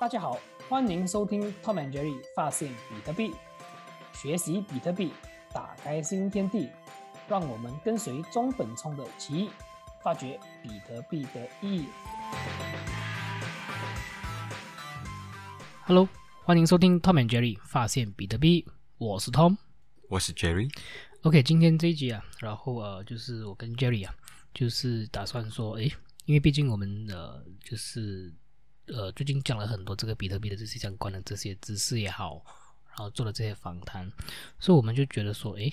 大家好，欢迎收听 Tom and Jerry 发现比特币，学习比特币，打开新天地。让我们跟随中本聪的奇遇，发掘比特币的意义。Hello，欢迎收听 Tom and Jerry 发现比特币，我是 Tom，我是 Jerry。OK，今天这一集啊，然后呃，就是我跟 Jerry 啊，就是打算说，诶，因为毕竟我们呃，就是呃，最近讲了很多这个比特币的这些相关的这些知识也好，然后做了这些访谈，所以我们就觉得说，诶。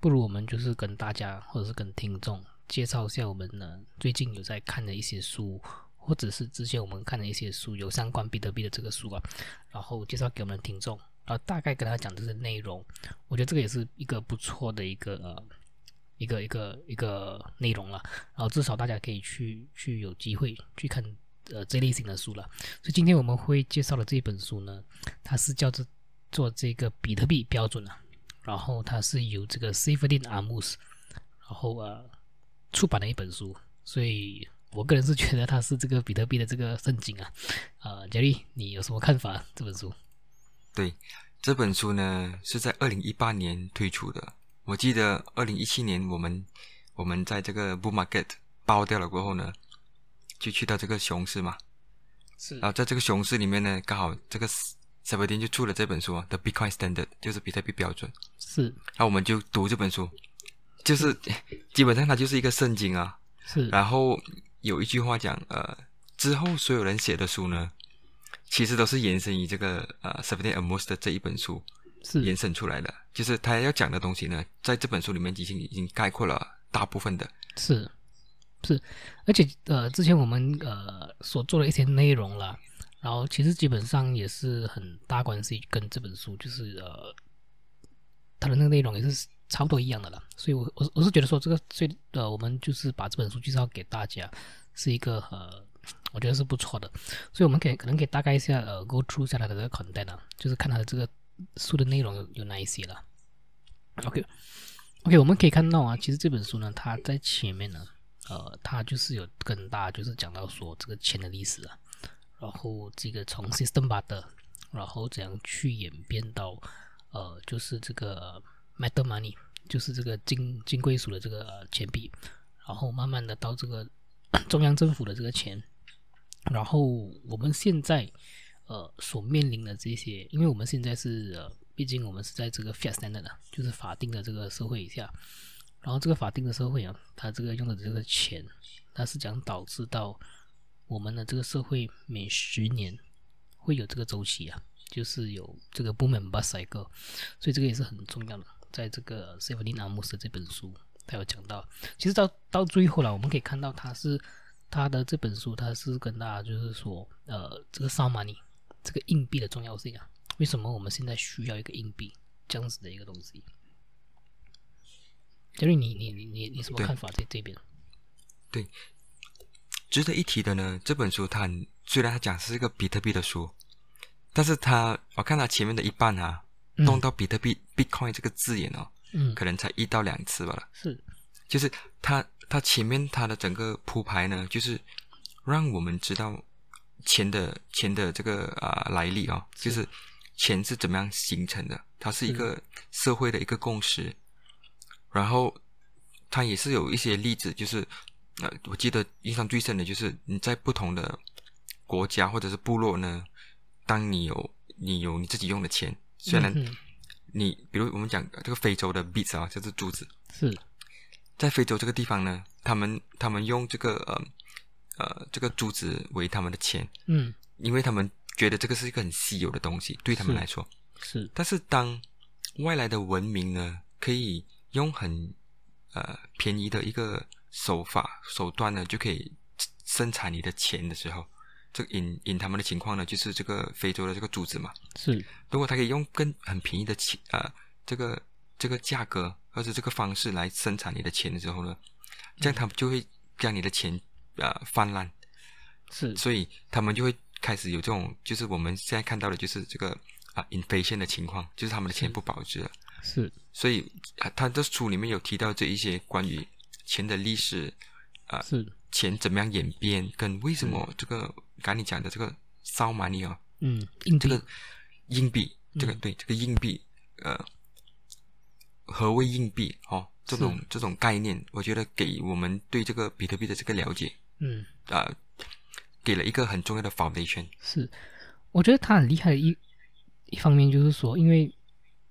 不如我们就是跟大家或者是跟听众介绍一下我们呢最近有在看的一些书，或者是之前我们看的一些书有相关比特币的这个书啊，然后介绍给我们的听众，然后大概跟他讲这些内容，我觉得这个也是一个不错的一个呃一个一个一个内容了，然后至少大家可以去去有机会去看呃这类型的书了。所以今天我们会介绍的这本书呢，它是叫做做这个比特币标准啊。然后它是由这个 s a f e d i n Amos，然后呃出版的一本书，所以我个人是觉得它是这个比特币的这个圣经啊。呃，杰利，你有什么看法？这本书？对，这本书呢是在二零一八年推出的。我记得二零一七年我们我们在这个 Bull Market 爆掉了过后呢，就去到这个熊市嘛。是。然后在这个熊市里面呢，刚好这个。小白天就出了这本书啊，《The Bitcoin Standard》就是比特币标准。是，然后我们就读这本书，就是 基本上它就是一个圣经啊。是。然后有一句话讲，呃，之后所有人写的书呢，其实都是延伸于这个呃《Seventeen Amos》的这一本书是延伸出来的。就是他要讲的东西呢，在这本书里面已经已经概括了大部分的。是，是，而且呃，之前我们呃所做的一些内容了。然后其实基本上也是很大关系，跟这本书就是呃，它的那个内容也是差不多一样的了。所以，我我我是觉得说这个最呃，我们就是把这本书介绍给大家，是一个呃，我觉得是不错的。所以，我们可以可能可以大概一下呃，go through 下它的这个 content 啊，就是看它的这个书的内容有有哪一些了。OK，OK，我们可以看到啊，其实这本书呢，它在前面呢，呃，它就是有跟大家就是讲到说这个钱的历史啊。然后这个从 system butter，，然后怎样去演变到，呃，就是这个 metal money，就是这个金金贵属的这个钱币，然后慢慢的到这个 中央政府的这个钱，然后我们现在呃所面临的这些，因为我们现在是呃，毕竟我们是在这个 fiat standard 就是法定的这个社会以下，然后这个法定的社会啊，它这个用的这个钱，它是讲导致到。我们的这个社会每十年会有这个周期啊，就是有这个 boom and bust cycle，所以这个也是很重要的。在这个 s e v e l i n a m u s 这本书，他有讲到，其实到到最后了，我们可以看到他是他的这本书，他是跟大家就是说，呃，这个 sound money 这个硬币的重要性啊，为什么我们现在需要一个硬币这样子的一个东西？杰瑞，你你你你你什么看法在这边？对。值得一提的呢，这本书它虽然它讲是一个比特币的书，但是它我看它前面的一半啊，弄到比特币 Bitcoin 这个字眼哦，嗯，可能才一到两次吧。是，就是它它前面它的整个铺排呢，就是让我们知道钱的钱的这个啊来历哦，就是。钱是怎么样形成的，它是一个社会的一个共识，然后它也是有一些例子，就是。呃，我记得印象最深的就是你在不同的国家或者是部落呢，当你有你有你自己用的钱，虽然你比如我们讲这个非洲的 bits 啊，就是珠子，是在非洲这个地方呢，他们他们用这个呃呃这个珠子为他们的钱，嗯，因为他们觉得这个是一个很稀有的东西，对他们来说是。但是当外来的文明呢，可以用很呃便宜的一个手法手段呢，就可以生产你的钱的时候，这引引他们的情况呢，就是这个非洲的这个珠子嘛。是，如果他可以用更很便宜的钱呃，这个这个价格或者这个方式来生产你的钱的时候呢，这样他们就会将你的钱呃泛滥。是，所以他们就会开始有这种，就是我们现在看到的，就是这个啊 inflation 的情况，就是他们的钱不保值了。是，所以他的书里面有提到这一些关于。钱的历史，啊，是钱怎么样演变，跟为什么这个刚你讲的这个烧 money 哦，嗯，硬这个硬币，这个嗯对这个硬币，呃，何为硬币？哦，这种这种概念，我觉得给我们对这个比特币的这个了解，嗯呃，给了一个很重要的 foundation。是，我觉得他很厉害的一一方面就是说，因为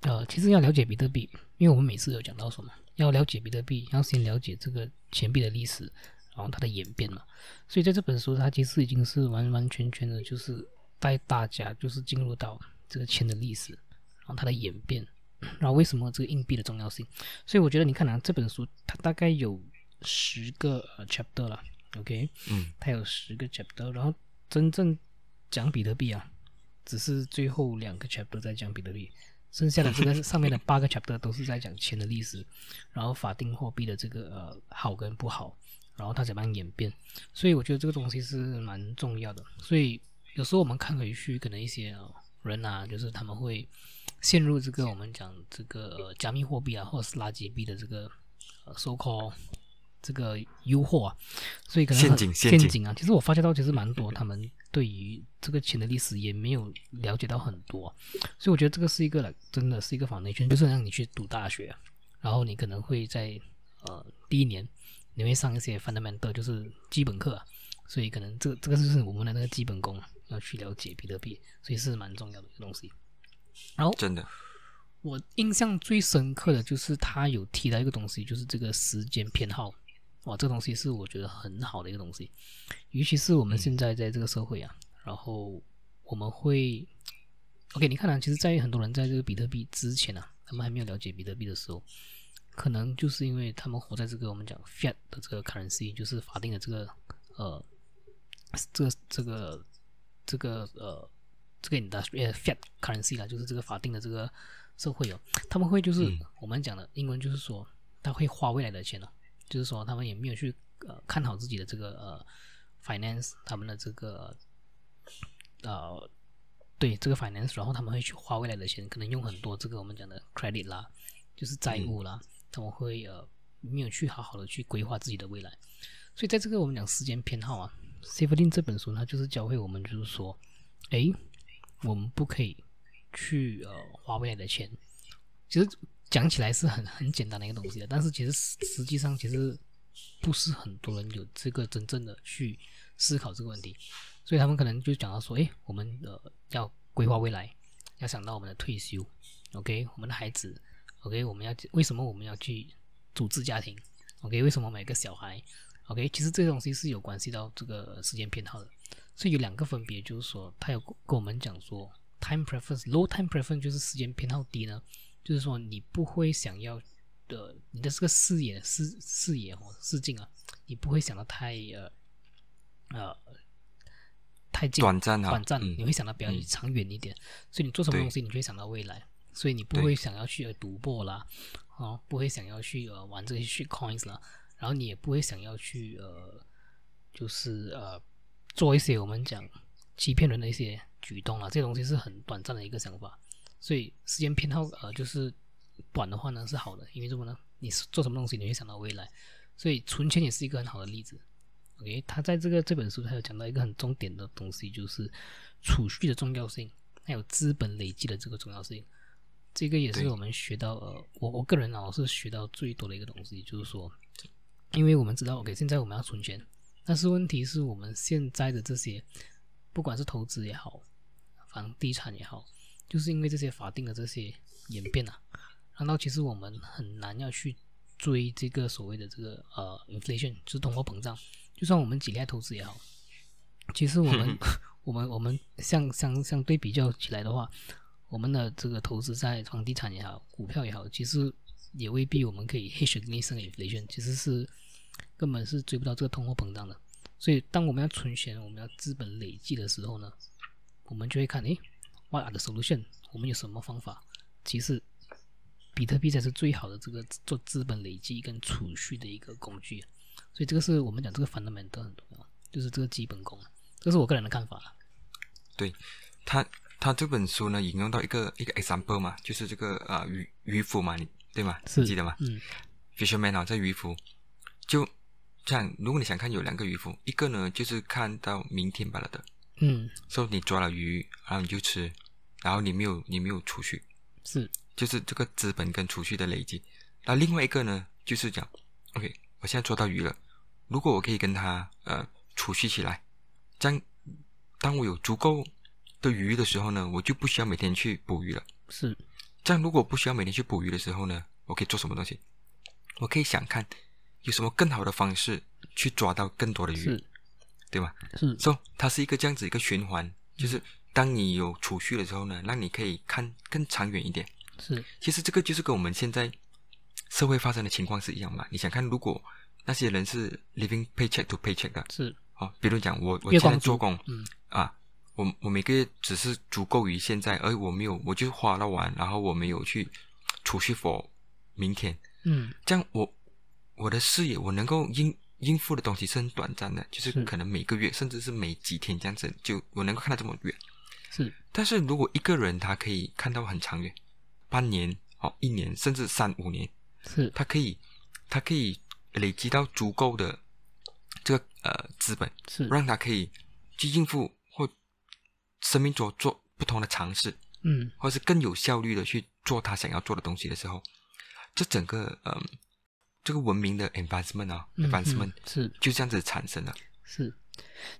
呃，其实要了解比特币，因为我们每次有讲到什么，要了解比特币，要先了解这个钱币的历史，然后它的演变嘛。所以在这本书，它其实已经是完完全全的，就是带大家就是进入到这个钱的历史，然后它的演变，然后为什么这个硬币的重要性。所以我觉得你看啊，这本书它大概有十个呃 chapter 了，OK，嗯，它有十个 chapter，然后真正讲比特币啊，只是最后两个 chapter 在讲比特币，剩下的这个上面的八个 chapter 都是在讲钱的历史，然后法定货币的这个呃好跟不好，然后它怎么样演变，所以我觉得这个东西是蛮重要的。所以有时候我们看回去，可能一些、人啊，就是他们会陷入这个我们讲这个、呃、加密货币啊，或者是垃圾币的这个呃 so call 这个诱惑啊，所以可能很陷阱陷阱啊。其实我发现到，其实蛮多他们对于这个钱的历史也没有了解到很多，所以我觉得这个是一个来真的是一个 foundation，就是让你去读大学啊，然后你可能会在呃第一年你会上一些 fundamental，就是基本课啊，所以可能这个这个就是我们的那个基本功，要去了解比特币，所以是蛮重要的一个东西。然后真的，我印象最深刻的就是他有提到一个东西，就是这个时间偏好。哇，这个东西是我觉得很好的一个东西，尤其是我们现在在这个社会啊，然后我们会，OK，你看啊，其实，在很多人在这个比特币之前啊，他们还没有了解比特币的时候，可能就是因为他们活在这个我们讲 fiat 的这个 currency，就是法定的这个呃，这个这个这个呃这个 industry 呃 fiat currency 啦，就是这个法定的这个社会哦，他们会就是、嗯。我们讲的英文就是说，他会花未来的钱哦，就是说他们也没有去呃看好自己的这个呃 finance，他们的这个呃对这个 finance，然后他们会去花未来的钱，可能用很多这个我们讲的 credit 啦，就是债务啦，他们会呃没有去好好的去规划自己的未来，所以在这个我们讲时间偏好啊 s a f e l i n 这本书呢就是教会我们就是说，哎，我们不可以去呃花未来的钱，其实讲起来是很很简单的一个东西的，但是其实实际上其实不是很多人有这个真正的去思考这个问题，所以他们可能就讲到说，诶，我们呃要规划未来，要想到我们的退休，OK，我们的孩子，OK，我们要为什么我们要去组织家庭，OK，为什么每个小孩，OK，其实这东西是有关系到这个时间偏好的，所以有两个分别，就是说他有跟我们讲说，time preference，low time preference 就是时间偏好低呢，就是说你不会想要的，你的这个视野视视野哦视镜啊，你不会想到太呃呃太近短暂啊短暂，嗯你会想到比较嗯。长远一点，所以你做什么东西，你就会想到未来，所以你不会想要去呃赌博啦，哦，不会想要去呃玩这些 shit coins 啦，然后你也不会想要去呃就是呃做一些我们讲欺骗人的一些举动啊，这些东西是很短暂的一个想法，所以时间偏好呃就是短的话呢是好的，因为什么呢？你是做什么东西你会想到未来，所以存钱也是一个很好的例子。OK，他在这个这本书他有讲到一个很重点的东西，就是储蓄的重要性，还有资本累积的这个重要性。这个也是我们学到呃，我我个人啊，我是学到最多的一个东西，就是说，因为我们知道，OK，现在我们要存钱，但是问题是我们现在的这些，不管是投资也好，房地产也好，就是因为这些法定的这些演变啊，让到其实我们很难要去追这个所谓的这个呃 inflation，就是通货膨胀。就算我们几厉害投资也好，其实我们 我们我们相相相对比较起来的话，我们的这个投资在房地产也好，股票也好，其实也未必我们可以 hedge against inflation，其实是根本是追不到这个通货膨胀的。所以，当我们要存钱，我们要资本累积的时候呢，我们就会看，诶 h a t are the solution？我们有什么方法？其实，比特币才是最好的这个做资本累积跟储蓄的一个工具。所以，这个是我们讲这个 fundamental 很重要，就是这个基本功。这是我个人的看法啦。对他他这本书呢引用到一个一个 example 嘛，就是这个啊渔渔夫嘛，你对吗？是你记得吗？嗯 fisherman 啊，这渔夫就这样。如果你想看有两个渔夫，一个呢就是看到明天罢了的，嗯，所以你抓了鱼，然后你就吃，然后你没有你没有储蓄，是就是这个资本跟储蓄的累积。那另外一个呢，就是讲，OK，我现在抓到鱼了，如果我可以跟它呃储蓄起来，这样当我有足够的鱼的时候呢，我就不需要每天去捕鱼了。是，这样如果不需要每天去捕鱼的时候呢，我可以做什么东西？我可以想看有什么更好的方式去抓到更多的鱼，是对吧？是所以它是一个这样子一个循环，就是当你有储蓄的时候呢，让你可以看更长远一点。是其实这个就是跟我们现在社会发生的情况是一样嘛。你想看，如果那些人是 living paycheck to paycheck 的，是哦，比如讲我我月现在做工嗯啊，我我每个月只是足够于现在，而我没有，我就花了完，然后我没有去储蓄 for 明天，嗯这样我我的视野我能够应应付的东西是很短暂的，就是是。可能每个月甚至是每几天这样子，就我能够看到这么远。是。但是如果一个人他可以看到很长远，半年哦，一年甚至三五年，是。他可以他可以累积到足够的这个呃资本，是。让他可以去应付或生命中做不同的尝试，嗯。或是更有效率的去做他想要做的东西的时候，这整个嗯、呃这个文明的 advancement 啊、嗯 advancement 嗯是就这样子产生了。是，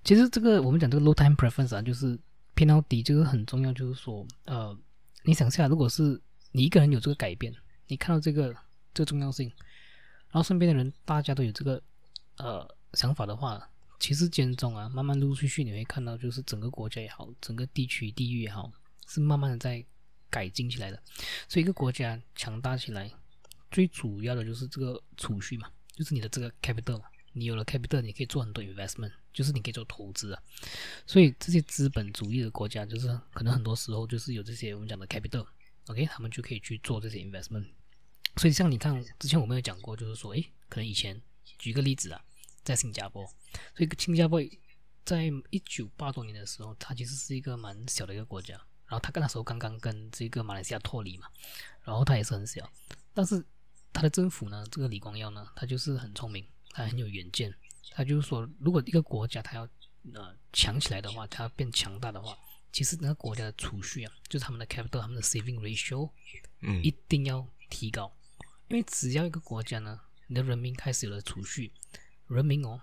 其实这个我们讲这个 low time preference 啊，就是偏到底，这个很重要，就是说，呃，你想下，如果是你一个人有这个改变，你看到这个这个重要性，然后身边的人大家都有这个呃想法的话，其实间中啊，慢慢陆陆续续你会看到，就是整个国家也好，整个地区地域也好，是慢慢的在改进起来的。所以一个国家强大起来，最主要的就是这个储蓄嘛，就是你的这个 capital 嘛。你有了 capital，你可以做很多 investment，就是你可以做投资啊。所以这些资本主义的国家，就是可能很多时候就是有这些我们讲的 capital，OK，、他们就可以去做这些 investment。所以像你看，之前我们有讲过，就是说，诶，可能以前举个例子啊，在新加坡，所以新加坡在一九八多年的时候，它其实是一个蛮小的一个国家，然后它那时候刚刚跟这个马来西亚脱离嘛，然后它也是很小，但是它的政府呢，这个李光耀呢，他就是很聪明，他很有远见，他就是说，如果一个国家他要呃强起来的话，他要变强大的话，其实那个国家的储蓄啊，就是他们的 capital，他们的 saving ratio 嗯。一定要提高，因为只要一个国家呢，你的人民开始有了储蓄，人民哦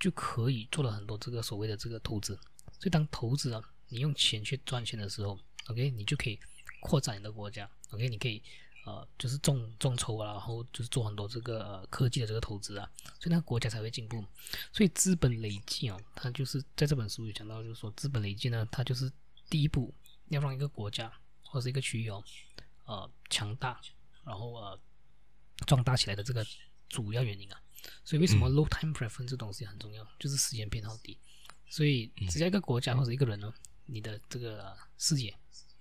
就可以做了很多这个所谓的这个投资，所以当投资啊，你用钱去赚钱的时候，OK，你就可以扩展你的国家，OK，你可以呃就是众众筹啊，然后就是做很多这个呃科技的这个投资啊，所以那个国家才会进步。所以资本累积哦，它就是在这本书有讲到，就是说资本累积呢，它就是第一步要让一个国家或者一个区域哦，呃强大，然后呃壮大起来的这个主要原因啊。所以为什么 low time preference 这东西很重要，就是时间偏好低。所以只要一个国家或者一个人呢，你的这个呃视野，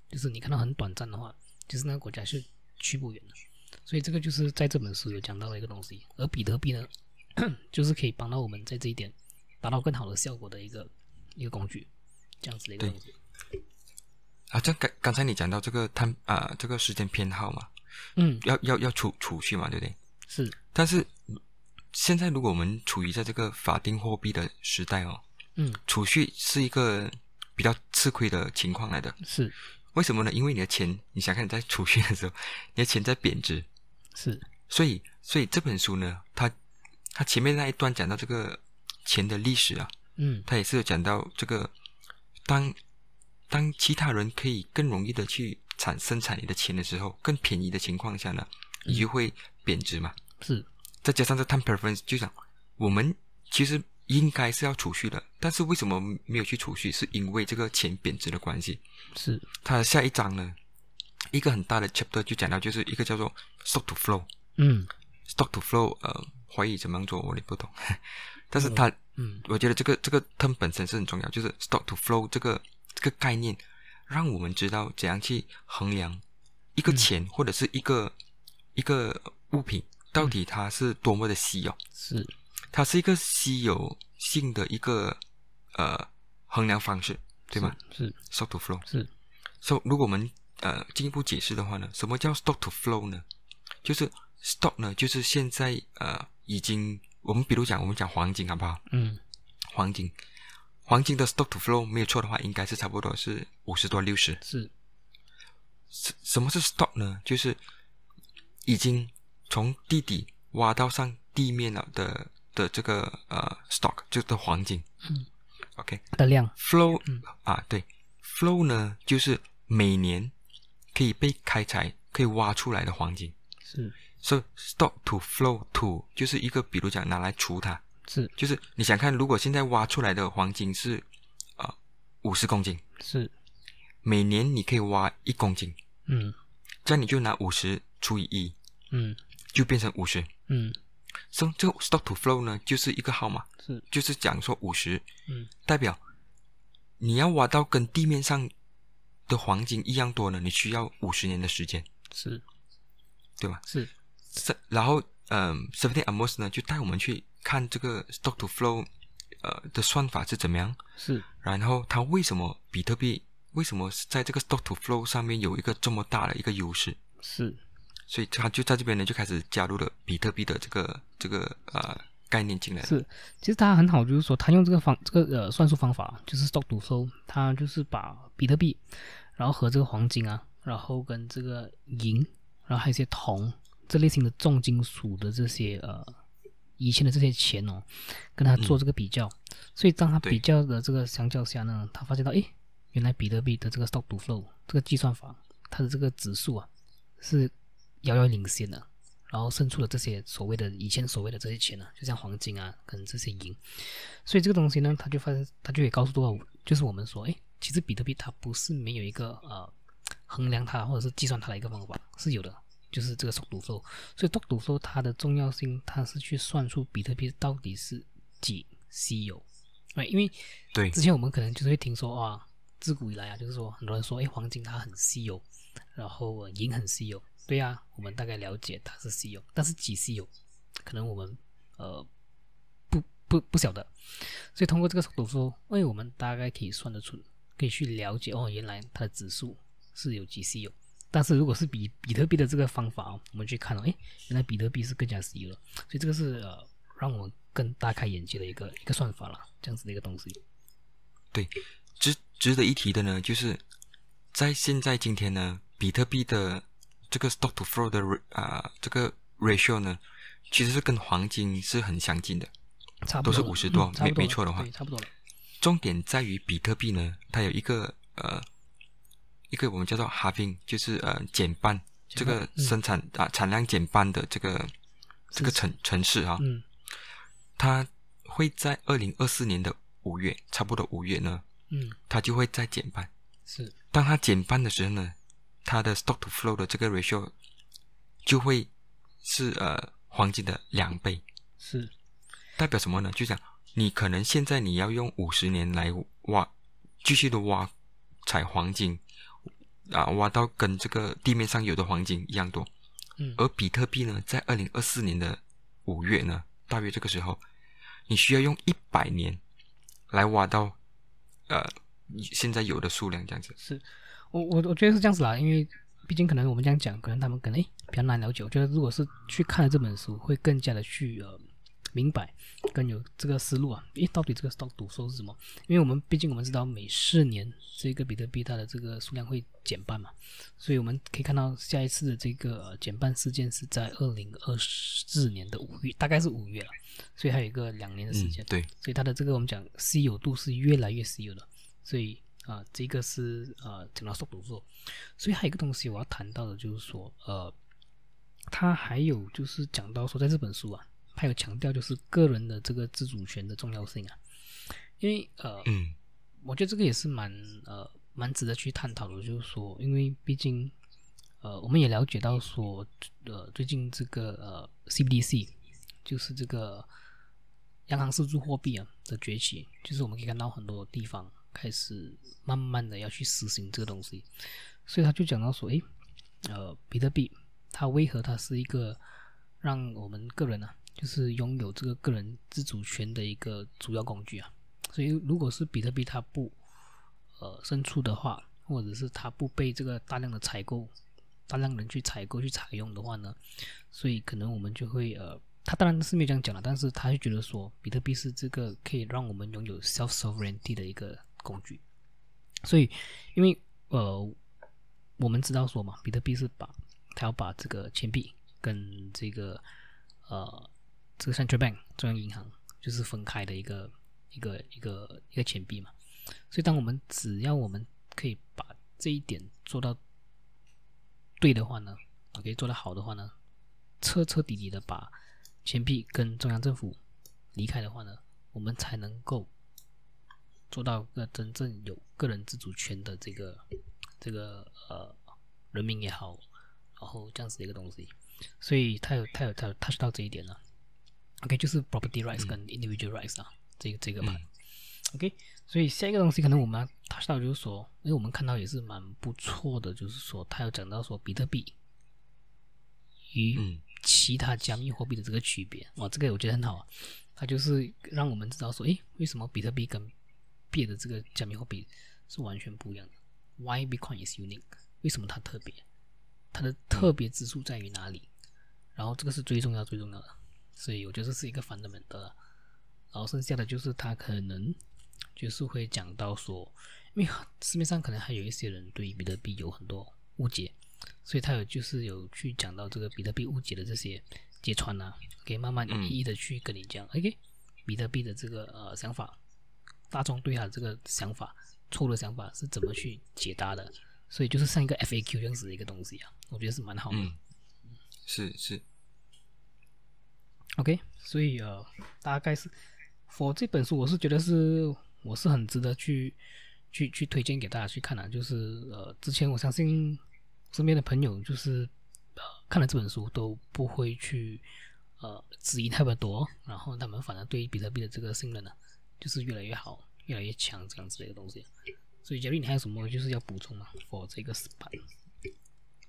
就是你看到很短暂的话，就是那个国家是去不远的。所以这个就是在这本书有讲到的一个东西。而比特币呢，就是可以帮到我们在这一点达到更好的效果的一个一个工具，这样子的一个东西。啊，这刚刚才你讲到这个摊啊、这个时间偏好嘛，嗯，要要要储储蓄嘛，对不对？是但是现在如果我们处于在这个法定货币的时代哦，嗯储蓄是一个比较吃亏的情况来的。是为什么呢？因为你的钱，你想看你在储蓄的时候，你的钱在贬值，是。所以所以这本书呢，它它前面那一段讲到这个钱的历史啊，嗯。它也是有讲到这个当当其他人可以更容易的去产生产你的钱的时候，更便宜的情况下呢，你就会贬值嘛。是。再加上这 time preference，就讲我们其实应该是要储蓄的，但是为什么没有去储蓄？是因为这个钱贬值的关系。是。它的下一章呢，一个很大的 chapter 就讲到，就是一个叫做 stock to flow。嗯。stock to flow，呃，怀疑怎么样做我也不懂，但是它，嗯。我觉得这个这个 term 本身是很重要，就是 stock to flow 这个这个概念，让我们知道怎样去衡量一个钱、或者是一个一个物品到底它是多么的稀有，是它是一个稀有性的一个呃衡量方式，对吗是？stock to flow。是 So，如果我们呃进一步解释的话呢，什么叫 stock to flow 呢？就是 stock 呢，就是现在呃已经我们比如讲我们讲黄金好不好？嗯黄金黄金的 stock to flow 没有错的话，应该是差不多是五十多六十。是什什么是 stock 呢？就是已经从地底挖到上地面了的的这个呃 stock，就是黄金。嗯。OK，的量。Flow 嗯。啊，对，flow 呢就是每年可以被开采、可以挖出来的黄金。是。所以 stock to flow to 就是一个，比如讲拿来除它，是。就是你想看，如果现在挖出来的黄金是啊五十公斤，是。每年你可以挖一公斤，嗯。这样你就拿五十除以一，嗯。就变成五十。嗯所以这个 stock to flow 呢，就是一个号码，是。就是讲说五十，嗯。代表你要挖到跟地面上的黄金一样多呢，你需要五十年的时间，是。对吧？是。是，然后嗯 s e v e n t e n Amos 呢就带我们去看这个 stock to flow 呃的算法是怎么样，是。然后它为什么比特币为什么在这个 stock to flow 上面有一个这么大的一个优势，是所以他就在这边呢就开始加入了比特币的这个这个呃概念进来。是，其实他很好，就是说他用这个方这个呃算术方法，就是 stock to flow，他就是把比特币，然后和这个黄金啊，然后跟这个银，然后还有一些铜这类型的重金属的这些呃以前的这些钱哦，跟他做这个比较，所以当他比较的这个相较下呢，他发现到哎，原来比特币的这个 stock to flow 这个计算法，它的这个指数啊是遥遥领先的。然后胜出了这些所谓的以前所谓的这些钱呢、就像黄金啊，跟这些银，所以这个东西呢，他就发现，他就也告诉多少，就是我们说，哎，其实比特币它不是没有一个呃衡量它或者是计算它的一个方法，是有的，就是这个 stock to flow。所以 stock to flow 它的重要性，它是去算出比特币到底是几稀有，哎，因为对之前我们可能就是会听说啊，自古以来啊，就是说很多人说，哎，黄金它很稀有，然后银很稀有，对呀、我们大概了解它是稀有，但是几稀有，可能我们呃不不不晓得，所以通过这个读书，因为我们大概可以算得出，可以去了解哦，原来它的指数是有几稀有。但是如果是比比特币的这个方法哦，我们去看哦，诶，原来比特币是更加稀有的，所以这个是呃让我更大开眼界的一个一个算法了，这样子的一个东西。对，值值得一提的呢，就是在现在今天呢，比特币的这个 stock to flow 的啊、这个 ratio 呢，其实是跟黄金是很相近的。差不多。都是五十多没没错的话。对，差不多。了。重点在于比特币呢，它有一个呃一个我们叫做 halving，就是呃减半，这个嗯。生产啊、产量减半的这个这个城城市啊，嗯。它会在二零二四年的五月，差不多五月呢，嗯，它就会再减半。是。当它减半的时候呢，它的 stock to flow 的这个 ratio 就会是呃黄金的两倍，是代表什么呢？就讲你可能现在你要用五十年来挖，继续的挖采黄金，啊，挖到跟这个地面上有的黄金一样多。嗯而比特币呢，在二零二四年的五月呢，大约这个时候，你需要用一百年来挖到呃现在有的数量这样子。是，我我我觉得是这样子啦，因为毕竟可能我们这样讲，可能他们可能诶比较难了解。我觉得如果是去看了这本书，会更加的去呃明白，更有这个思路啊。诶，到底这个 stock 赌收是什么？因为我们毕竟我们知道每四年这个比特币它的这个数量会减半嘛，所以我们可以看到下一次的这个、呃减半事件是在二零二四年的五月，大概是五月了，所以还有一个两年的时间。嗯，对，所以它的这个我们讲稀有度是越来越稀有的，所以啊、这个是呃讲到速读做，所以还有一个东西我要谈到的就是说，呃，他还有就是讲到说，在这本书啊，他有强调就是个人的这个自主权的重要性啊，因为呃，嗯。我觉得这个也是蛮呃蛮值得去探讨的，就是说，因为毕竟呃我们也了解到说，呃最近这个呃 CBDC 就是这个央行数字货币啊的崛起，就是我们可以看到很多地方开始慢慢的要去实行这个东西，所以他就讲到说，诶，呃，比特币它为何它是一个让我们个人啊，就是拥有这个个人自主权的一个主要工具啊。所以，如果是比特币它不呃胜出的话，或者是它不被这个大量的采购、大量人去采购去采用的话呢，所以可能我们就会呃他当然是没有这样讲了，但是他就觉得说，比特币是这个可以让我们拥有 self sovereignty 的一个工具。所以，因为呃，我们知道说嘛，比特币是把他要把这个钱币跟这个呃这个 central bank 中央银行就是分开的一个一个一个一个钱币嘛。所以，当我们只要我们可以把这一点做到对的话呢，OK 做得好的话呢，彻彻底底的把钱币跟中央政府离开的话呢，我们才能够做到个真正有个人自主权的这个这个呃人民也好，然后这样子的一个东西。所以，他有他有他他是到这一点了。OK，就是 property rights 跟 individual rights 啊，这个这个嘛。OK，所以下一个东西可能我们他到就是说，因为我们看到也是蛮不错的，就是说他有讲到说比特币与其他加密货币的这个区别，哇，这个我觉得很好啊。他就是让我们知道说，诶，为什么比特币跟别的这个加密货币是完全不一样的？Why Bitcoin is unique？为什么它特别？它的特别之处在于哪里？然后这个是最重要最重要的，所以我觉得这是一个 fundamental。然后剩下的就是它可能。就是会讲到说，因为市面上可能还有一些人对比特币有很多误解，所以他有就是有去讲到这个比特币误解的这些揭穿呐，可以慢慢一一的去跟你讲，OK，比特币的这个呃想法，大众对他的这个想法错的想法是怎么去解答的，所以就是像一个 FAQ 这样子的一个东西啊，我觉得是蛮好的。嗯，是是，OK，所以呃大概是，for 这本书我是觉得是。我是很值得去去去推荐给大家去看的，就是呃，之前我相信身边的朋友就是呃看了这本书都不会去呃质疑特别多，然后他们反而对比特币的这个信任呢，就是越来越好，越来越强这样子的一个东西。所以，杰瑞，你还有什么就是要补充吗？for 这个 SPA？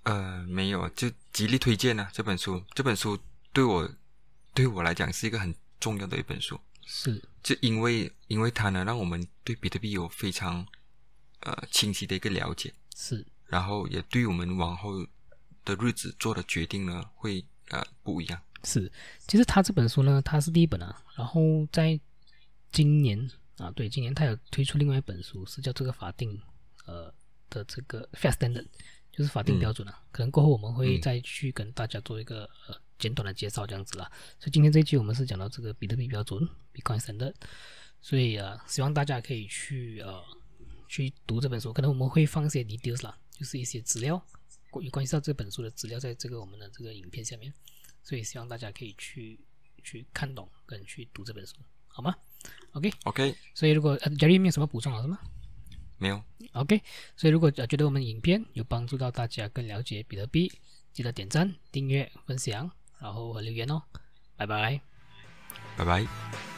呃，没有，就极力推荐呢这本书。这本书对我对我来讲是一个很重要的一本书。是，就因为因为它呢，让我们对比特币有非常呃清晰的一个了解，是，然后也对我们往后的日子做的决定呢，会呃不一样。是，其实他这本书呢，它是第一本啊，然后在今年啊，对，今年他有推出另外一本书，是叫这个法定呃的这个 Fast Standard，就是法定标准啊，可能过后我们会再去跟大家做一个呃。简短的介绍这样子啦，所以今天这一期我们是讲到这个比特币标准，Bitcoin Standard，所以啊，希望大家可以去呃去读这本书，可能我们会放一些 details 啦，就是一些资料，关于关系到这本书的资料，在这个我们的这个影片下面，所以希望大家可以去去看懂跟去读这本书，好吗？OK，OK，所以如果呃 Jerry 有什么补充，好是吗？没有，OK，所以如果呃觉得我们影片有帮助到大家更了解比特币，记得点赞、订阅、分享。然后和留言哦，拜拜，拜拜。